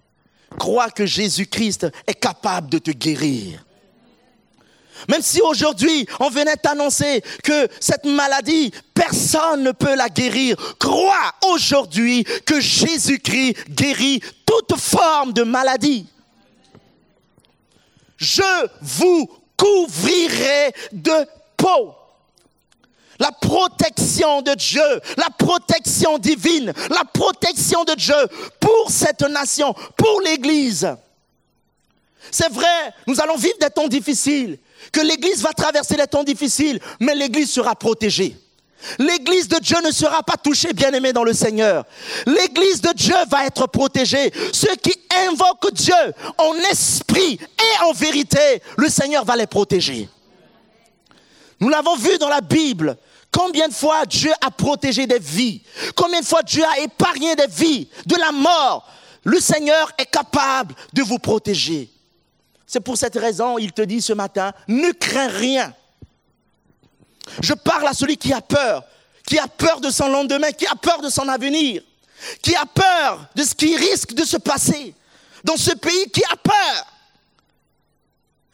crois que Jésus-Christ est capable de te guérir. Même si aujourd'hui on venait t'annoncer que cette maladie, personne ne peut la guérir, crois aujourd'hui que Jésus-Christ guérit toute forme de maladie. Je vous couvrirai de peau. La protection de Dieu, la protection divine, la protection de Dieu pour cette nation, pour l'Église. C'est vrai, nous allons vivre des temps difficiles que l'Église va traverser les temps difficiles, mais l'Église sera protégée. L'Église de Dieu ne sera pas touchée, bien aimé dans le Seigneur. L'Église de Dieu va être protégée. Ceux qui invoquent Dieu en esprit et en vérité, le Seigneur va les protéger. Nous l'avons vu dans la Bible. Combien de fois Dieu a protégé des vies? Combien de fois Dieu a épargné des vies de la mort? Le Seigneur est capable de vous protéger. C'est pour cette raison, il te dit ce matin, ne crains rien. Je parle à celui qui a peur, qui a peur de son lendemain, qui a peur de son avenir. qui a peur de ce qui risque de se passer dans ce pays qui a peur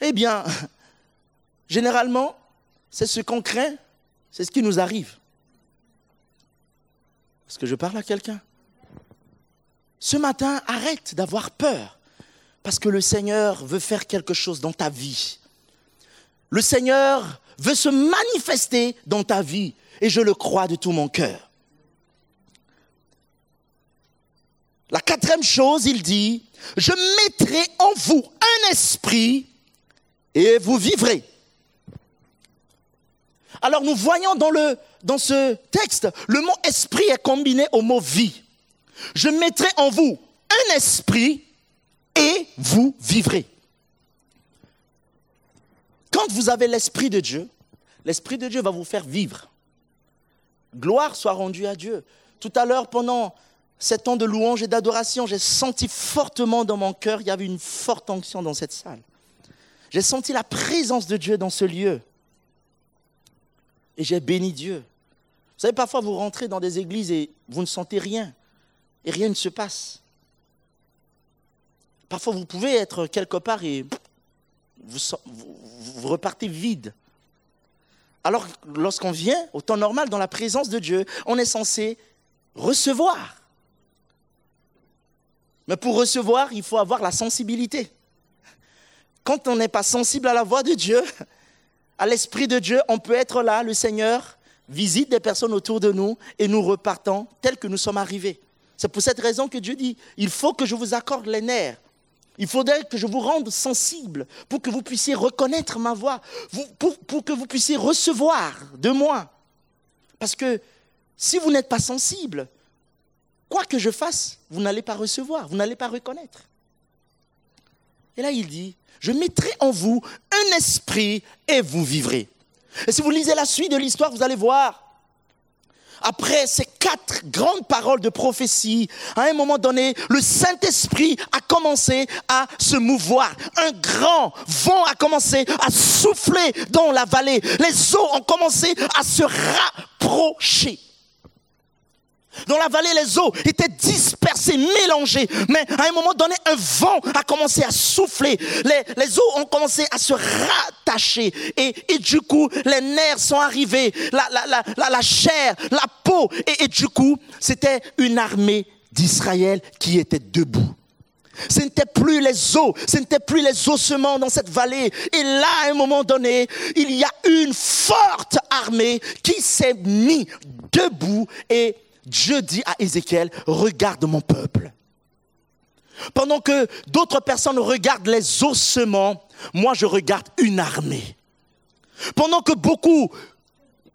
Eh bien, généralement, c'est ce qu'on craint, c'est ce qui nous arrive. Est-ce que je parle à quelqu'un Ce matin, arrête d'avoir peur parce que le Seigneur veut faire quelque chose dans ta vie. Le Seigneur veut se manifester dans ta vie et je le crois de tout mon cœur. La quatrième chose, il dit, je mettrai en vous un esprit et vous vivrez. Alors nous voyons dans, dans ce texte, le mot esprit est combiné au mot vie. Je mettrai en vous un esprit et vous vivrez. Quand vous avez l'esprit de Dieu, l'esprit de Dieu va vous faire vivre. Gloire soit rendue à Dieu. Tout à l'heure, pendant sept ans de louange et d'adoration, j'ai senti fortement dans mon cœur, il y avait une forte onction dans cette salle. J'ai senti la présence de Dieu dans ce lieu. Et j'ai béni Dieu. Vous savez, parfois vous rentrez dans des églises et vous ne sentez rien. Et rien ne se passe. Parfois vous pouvez être quelque part et vous, repartez vide. Alors lorsqu'on vient au temps normal dans la présence de Dieu, on est censé recevoir. Mais pour recevoir, il faut avoir la sensibilité. Quand on n'est pas sensible à la voix de Dieu, à l'Esprit de Dieu, on peut être là, le Seigneur visite des personnes autour de nous et nous repartons tels que nous sommes arrivés. C'est pour cette raison que Dieu dit, il faut que je vous accorde les nerfs. Il faudrait que je vous rende sensible pour que vous puissiez reconnaître ma voix, pour, que vous puissiez recevoir de moi. Parce que si vous n'êtes pas sensible, quoi que je fasse, vous n'allez pas recevoir, vous n'allez pas reconnaître. Et là, il dit, je mettrai en vous un esprit et vous vivrez. Et si vous lisez la suite de l'histoire, vous allez voir, après ces quatre grandes paroles de prophétie, à un moment donné, le Saint-Esprit a commencé à se mouvoir. Un grand vent a commencé à souffler dans la vallée. Les eaux ont commencé à se rapprocher. Dans la vallée, les eaux étaient dispersées, mélangées. Mais à un moment donné, un vent a commencé à souffler. Les, eaux ont commencé à se rattacher. Et, du coup, les nerfs sont arrivés, la, chair, la peau. Et, et du coup, c'était une armée d'Israël qui était debout. Ce n'était plus les eaux, ce n'était plus les ossements dans cette vallée. Et là, à un moment donné, il y a une forte armée qui s'est mise debout et Dieu dit à Ézéchiel, regarde mon peuple. Pendant que d'autres personnes regardent les ossements, moi je regarde une armée. Pendant que beaucoup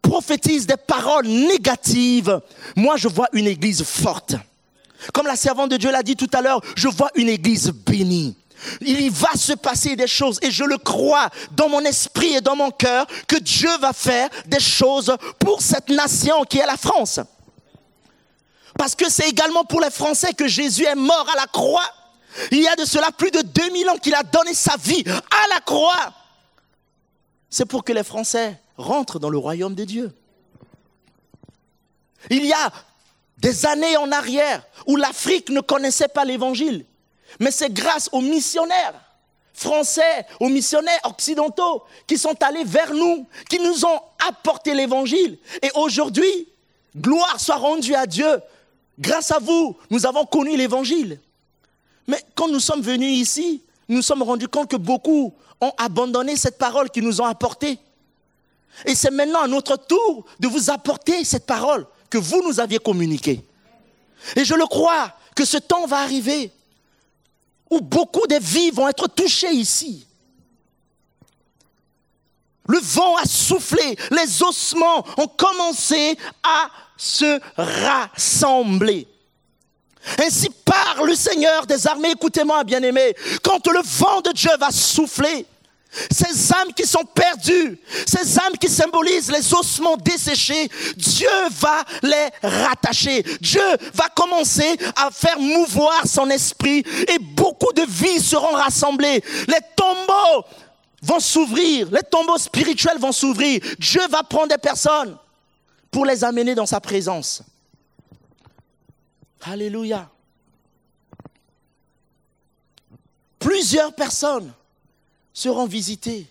prophétisent des paroles négatives, moi je vois une église forte. Comme la servante de Dieu l'a dit tout à l'heure, je vois une église bénie. Il y va se passer des choses et je le crois dans mon esprit et dans mon cœur que Dieu va faire des choses pour cette nation qui est la France. Parce que c'est également pour les Français que Jésus est mort à la croix. Il y a de cela plus de 2000 ans qu'il a donné sa vie à la croix. C'est pour que les Français rentrent dans le royaume de Dieu. Il y a des années en arrière où l'Afrique ne connaissait pas l'évangile. Mais c'est grâce aux missionnaires français, aux missionnaires occidentaux qui sont allés vers nous, qui nous ont apporté l'évangile. Et aujourd'hui, gloire soit rendue à Dieu Grâce à vous, nous avons connu l'évangile. Mais quand nous sommes venus ici, nous sommes rendus compte que beaucoup ont abandonné cette parole qu'ils nous ont apportée. Et c'est maintenant à notre tour de vous apporter cette parole que vous nous aviez communiquée. Et je le crois que ce temps va arriver où beaucoup de vies vont être touchées ici. Le vent a soufflé, les ossements ont commencé à se rassembler. Ainsi parle le Seigneur des armées, écoutez-moi bien aimé, quand le vent de Dieu va souffler, ces âmes qui sont perdues, ces âmes qui symbolisent les ossements desséchés, Dieu va les rattacher. Dieu va commencer à faire mouvoir son esprit et beaucoup de vies seront rassemblées. Les tombeaux vont s'ouvrir, les tombeaux spirituels vont s'ouvrir. Dieu va prendre des personnes pour les amener dans sa présence. Alléluia. Plusieurs personnes seront visitées.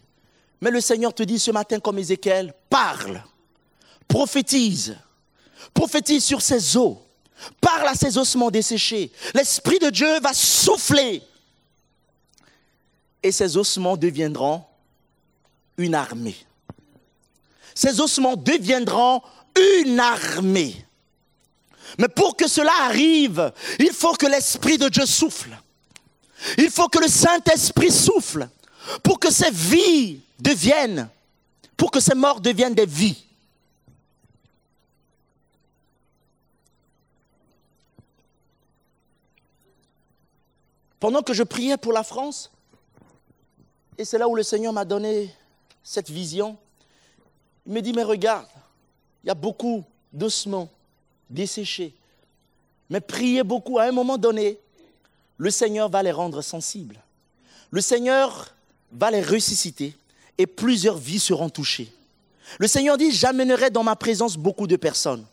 Mais le Seigneur te dit ce matin comme Ézéchiel, parle, prophétise, prophétise sur ces eaux, parle à ces ossements desséchés. L'Esprit de Dieu va souffler et ces ossements deviendront une armée. Ces ossements deviendront une armée. Mais pour que cela arrive, il faut que l'Esprit de Dieu souffle. Il faut que le Saint-Esprit souffle pour que ces vies deviennent, pour que ces morts deviennent des vies. Pendant que je priais pour la France, et c'est là où le Seigneur m'a donné cette vision, il me dit, mais regarde, il y a beaucoup d'ossements desséchés. Mais priez beaucoup, à un moment donné, le Seigneur va les rendre sensibles. Le Seigneur va les ressusciter et plusieurs vies seront touchées. Le Seigneur dit, j'amènerai dans ma présence beaucoup de personnes.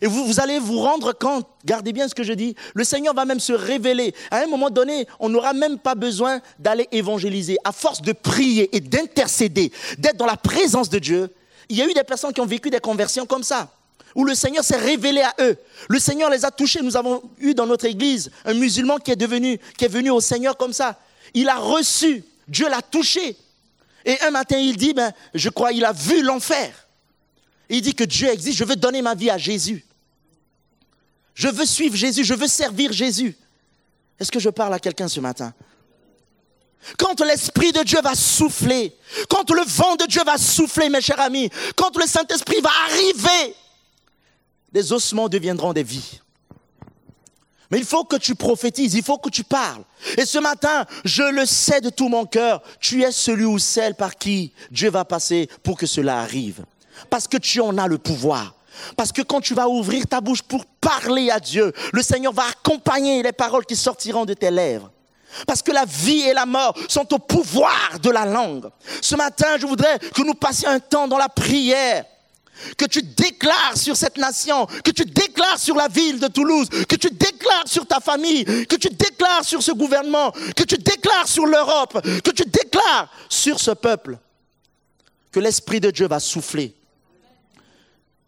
Et vous, allez vous rendre compte, gardez bien ce que je dis, le Seigneur va même se révéler. À un moment donné, on n'aura même pas besoin d'aller évangéliser. À force de prier et d'intercéder, d'être dans la présence de Dieu, il y a eu des personnes qui ont vécu des conversions comme ça où le Seigneur s'est révélé à eux. Le Seigneur les a touchés. Nous avons eu dans notre église un musulman qui est devenu, qui est venu au Seigneur comme ça. Il a reçu, Dieu l'a touché. Et un matin, il dit, ben, je crois, il a vu l'enfer. Il dit que Dieu existe, je veux donner ma vie à Jésus. Je veux suivre Jésus, je veux servir Jésus. Est-ce que je parle à quelqu'un ce matin? Quand l'Esprit de Dieu va souffler, quand le vent de Dieu va souffler, mes chers amis, quand le Saint-Esprit va arriver, des ossements deviendront des vies. Mais il faut que tu prophétises, il faut que tu parles. Et ce matin, je le sais de tout mon cœur, tu es celui ou celle par qui Dieu va passer pour que cela arrive. Parce que tu en as le pouvoir. Parce que quand tu vas ouvrir ta bouche pour parler à Dieu, le Seigneur va accompagner les paroles qui sortiront de tes lèvres. Parce que la vie et la mort sont au pouvoir de la langue. Ce matin, je voudrais que nous passions un temps dans la prière que tu déclares sur cette nation, que tu déclares sur la ville de Toulouse, que tu déclares sur ta famille, que tu déclares sur ce gouvernement, que tu déclares sur l'Europe, que tu déclares sur ce peuple, que l'Esprit de Dieu va souffler.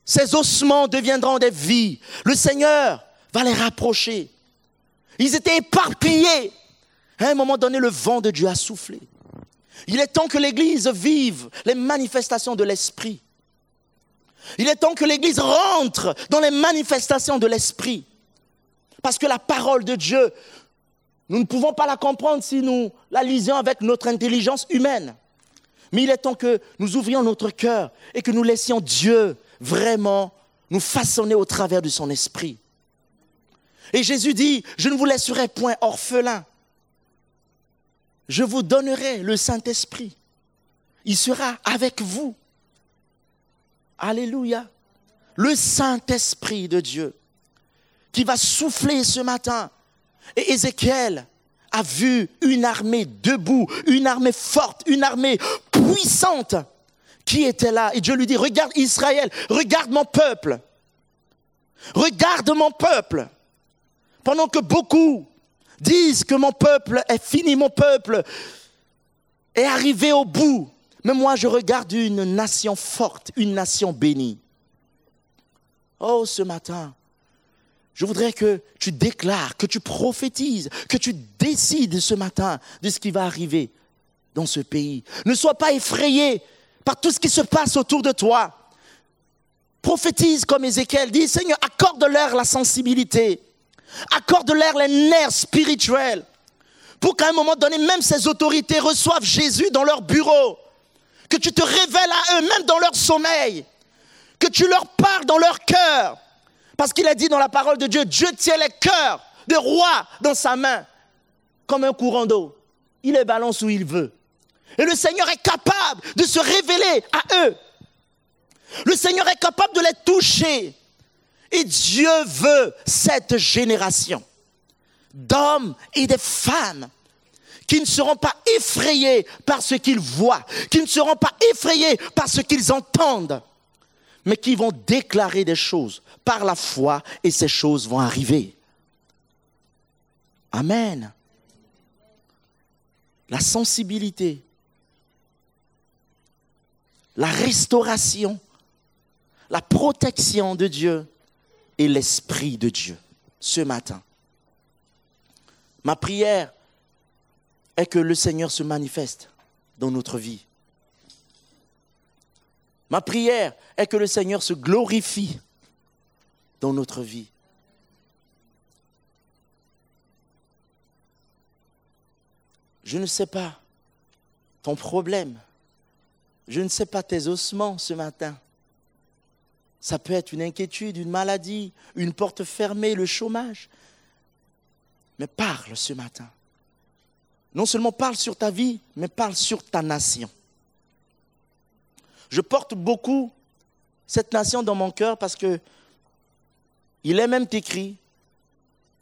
Ces ossements deviendront des vies. Le Seigneur va les rapprocher. Ils étaient éparpillés. À un moment donné, le vent de Dieu a soufflé. Il est temps que l'Église vive les manifestations de l'Esprit. Il est temps que l'Église rentre dans les manifestations de l'Esprit. Parce que la parole de Dieu, nous ne pouvons pas la comprendre si nous la lisions avec notre intelligence humaine. Mais il est temps que nous ouvrions notre cœur et que nous laissions Dieu vraiment nous façonner au travers de son esprit. Et Jésus dit, je ne vous laisserai point orphelin. Je vous donnerai le Saint-Esprit. Il sera avec vous. Alléluia. Le Saint-Esprit de Dieu qui va souffler ce matin. Et Ézéchiel a vu une armée debout, une armée forte, une armée puissante qui était là? Et Dieu lui dit, regarde Israël, regarde mon peuple. Regarde mon peuple. Pendant que beaucoup disent que mon peuple est fini, mon peuple est arrivé au bout. Mais moi, je regarde une nation forte, une nation bénie. Oh, ce matin, je voudrais que tu déclares, que tu prophétises, que tu décides ce matin de ce qui va arriver dans ce pays. Ne sois pas effrayé par tout ce qui se passe autour de toi. Prophétise comme Ézéchiel dit, Seigneur, accorde-leur la sensibilité, accorde-leur les nerfs spirituels, pour qu'à un moment donné, même ces autorités reçoivent Jésus dans leur bureau que tu te révèles à eux, même dans leur sommeil, que tu leur parles dans leur cœur. Parce qu'il a dit dans la parole de Dieu, Dieu tient les cœurs des rois dans sa main, comme un courant d'eau. Il les balance où il veut. Et le Seigneur est capable de se révéler à eux. Le Seigneur est capable de les toucher. Et Dieu veut cette génération d'hommes et de femmes qui ne seront pas effrayés par ce qu'ils voient, qui ne seront pas effrayés par ce qu'ils entendent, mais qui vont déclarer des choses par la foi et ces choses vont arriver. Amen. La sensibilité, la restauration, la protection de Dieu et l'Esprit de Dieu ce matin. Ma prière est que le Seigneur se manifeste dans notre vie. Ma prière est que le Seigneur se glorifie dans notre vie. Je ne sais pas ton problème. Je ne sais pas tes ossements ce matin. Ça peut être une inquiétude, une maladie, une porte fermée, le chômage. Mais parle ce matin. Non seulement parle sur ta vie, mais parle sur ta nation. Je porte beaucoup cette nation dans mon cœur parce que il est même écrit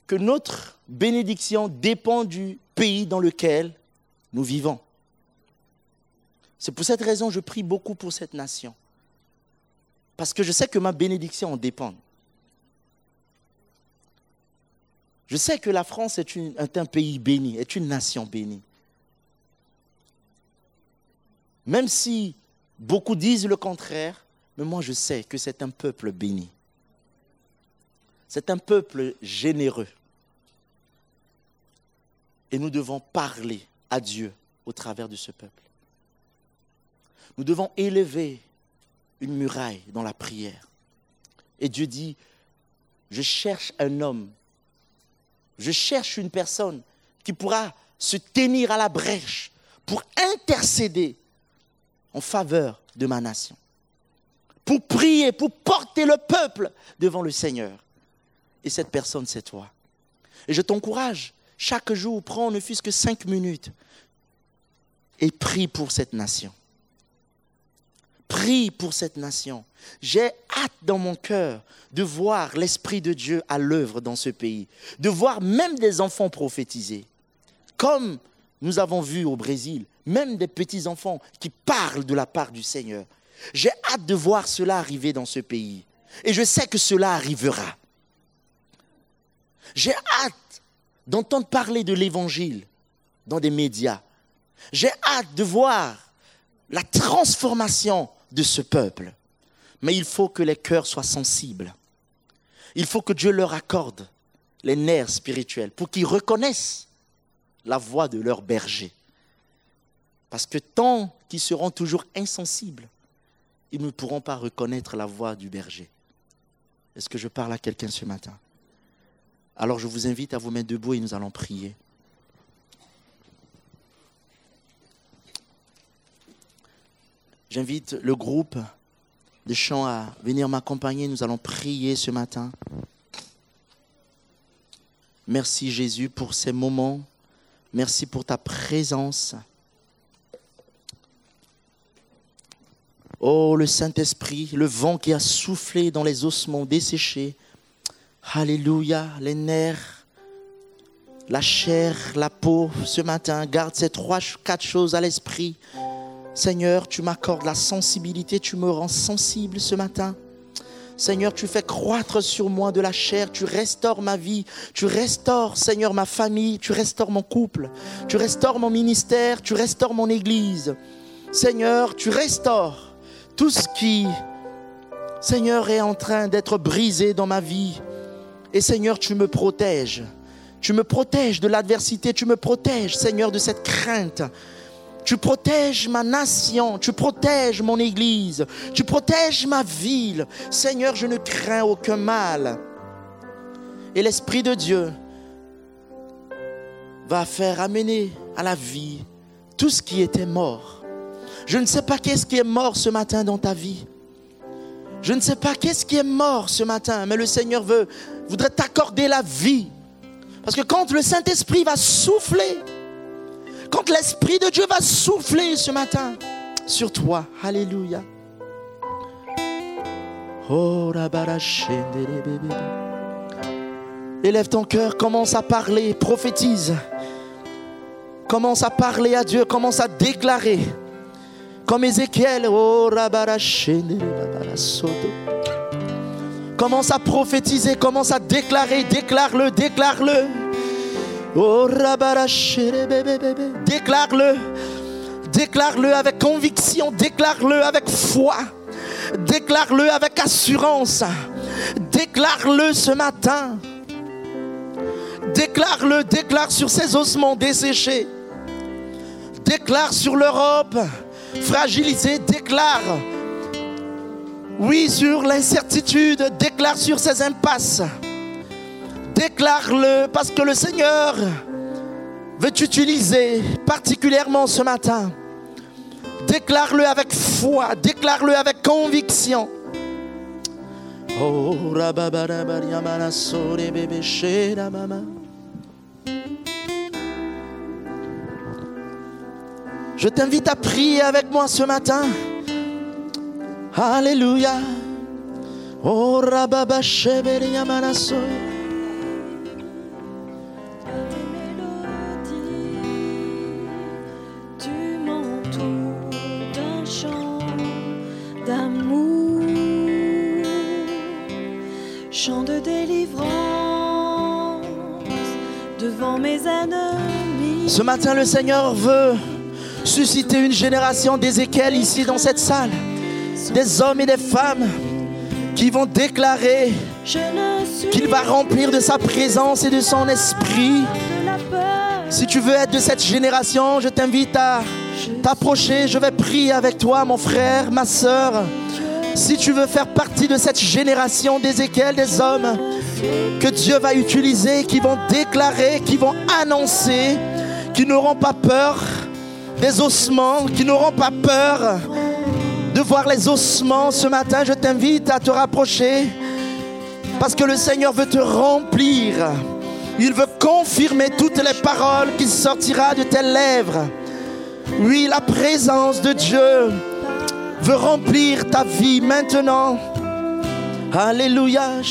que notre bénédiction dépend du pays dans lequel nous vivons. C'est pour cette raison que je prie beaucoup pour cette nation. Parce que je sais que ma bénédiction en dépend. Je sais que la France est, un pays béni, est une nation bénie. Même si beaucoup disent le contraire, mais moi je sais que c'est un peuple béni. C'est un peuple généreux. Et nous devons parler à Dieu au travers de ce peuple. Nous devons élever une muraille dans la prière. Et Dieu dit, je cherche un homme, je cherche une personne qui pourra se tenir à la brèche pour intercéder en faveur de ma nation, pour prier, pour porter le peuple devant le Seigneur. Et cette personne, c'est toi. Et je t'encourage, chaque jour, prends ne fût-ce que cinq minutes et prie pour cette nation prie pour cette nation. J'ai hâte dans mon cœur de voir l'Esprit de Dieu à l'œuvre dans ce pays, de voir même des enfants prophétiser, comme nous avons vu au Brésil, même des petits-enfants qui parlent de la part du Seigneur. J'ai hâte de voir cela arriver dans ce pays. Et je sais que cela arrivera. J'ai hâte d'entendre parler de l'Évangile dans des médias. J'ai hâte de voir la transformation de ce peuple. Mais il faut que les cœurs soient sensibles. Il faut que Dieu leur accorde les nerfs spirituels pour qu'ils reconnaissent la voix de leur berger. Parce que tant qu'ils seront toujours insensibles, ils ne pourront pas reconnaître la voix du berger. Est-ce que je parle à quelqu'un ce matin? Alors je vous invite à vous mettre debout et nous allons prier. J'invite le groupe de chants à venir m'accompagner. Nous allons prier ce matin. Merci Jésus pour ces moments. Merci pour ta présence. Oh, le Saint-Esprit, le vent qui a soufflé dans les ossements desséchés. Alléluia, les nerfs, la chair, la peau. Ce matin, garde ces trois, quatre choses à l'esprit. Seigneur, tu m'accordes la sensibilité, tu me rends sensible ce matin. Seigneur, tu fais croître sur moi de la chair, tu restaures ma vie, tu restaures, Seigneur, ma famille, tu restaures mon couple, tu restaures mon ministère, tu restaures mon église. Seigneur, tu restaures tout ce qui, Seigneur, est en train d'être brisé dans ma vie. Et Seigneur, tu me protèges. Tu me protèges de l'adversité, tu me protèges, Seigneur, de cette crainte. Tu protèges ma nation, tu protèges mon église, tu protèges ma ville. Seigneur, je ne crains aucun mal. Et l'Esprit de Dieu va faire amener à la vie tout ce qui était mort. Je ne sais pas qu'est-ce qui est mort ce matin dans ta vie. Je ne sais pas qu'est-ce qui est mort ce matin, mais le Seigneur veut, voudrait t'accorder la vie. Parce que quand le Saint-Esprit va souffler, quand l'Esprit de Dieu va souffler ce matin sur toi, Alléluia. Oh, Élève ton cœur, commence à parler, prophétise. Commence à parler à Dieu, commence à déclarer. Comme Ézéchiel, oh, commence à prophétiser, commence à déclarer, déclare-le, déclare-le. Oh, Déclare-le. Déclare-le avec conviction. Déclare-le avec foi. Déclare-le avec assurance. Déclare-le ce matin. Déclare-le, déclare sur ces ossements desséchés. Déclare sur l'Europe fragilisée. Déclare. Oui, sur l'incertitude. Déclare sur ces impasses. Déclare-le parce que le Seigneur veut t'utiliser particulièrement ce matin. Déclare-le avec foi, déclare-le avec conviction. Oh, Je t'invite à prier avec moi ce matin. Alléluia. Oh, mes ennemis. Ce matin, le Seigneur veut susciter une génération d'Ézéchiel ici dans cette salle. Des hommes et des femmes qui vont déclarer qu'il va remplir de sa présence et de son esprit. Si tu veux être de cette génération, je t'invite à t'approcher. Je vais prier avec toi, mon frère, ma soeur. Si tu veux faire partie de cette génération d'Ézéchiel, des hommes que Dieu va utiliser, qui vont déclarer, qui vont annoncer, qui n'auront pas peur des ossements, qui n'auront pas peur de voir les ossements ce matin, je t'invite à te rapprocher parce que le Seigneur veut te remplir. Il veut confirmer toutes les paroles qui sortira de tes lèvres. Oui, la présence de Dieu veut remplir ta vie maintenant. Alléluia.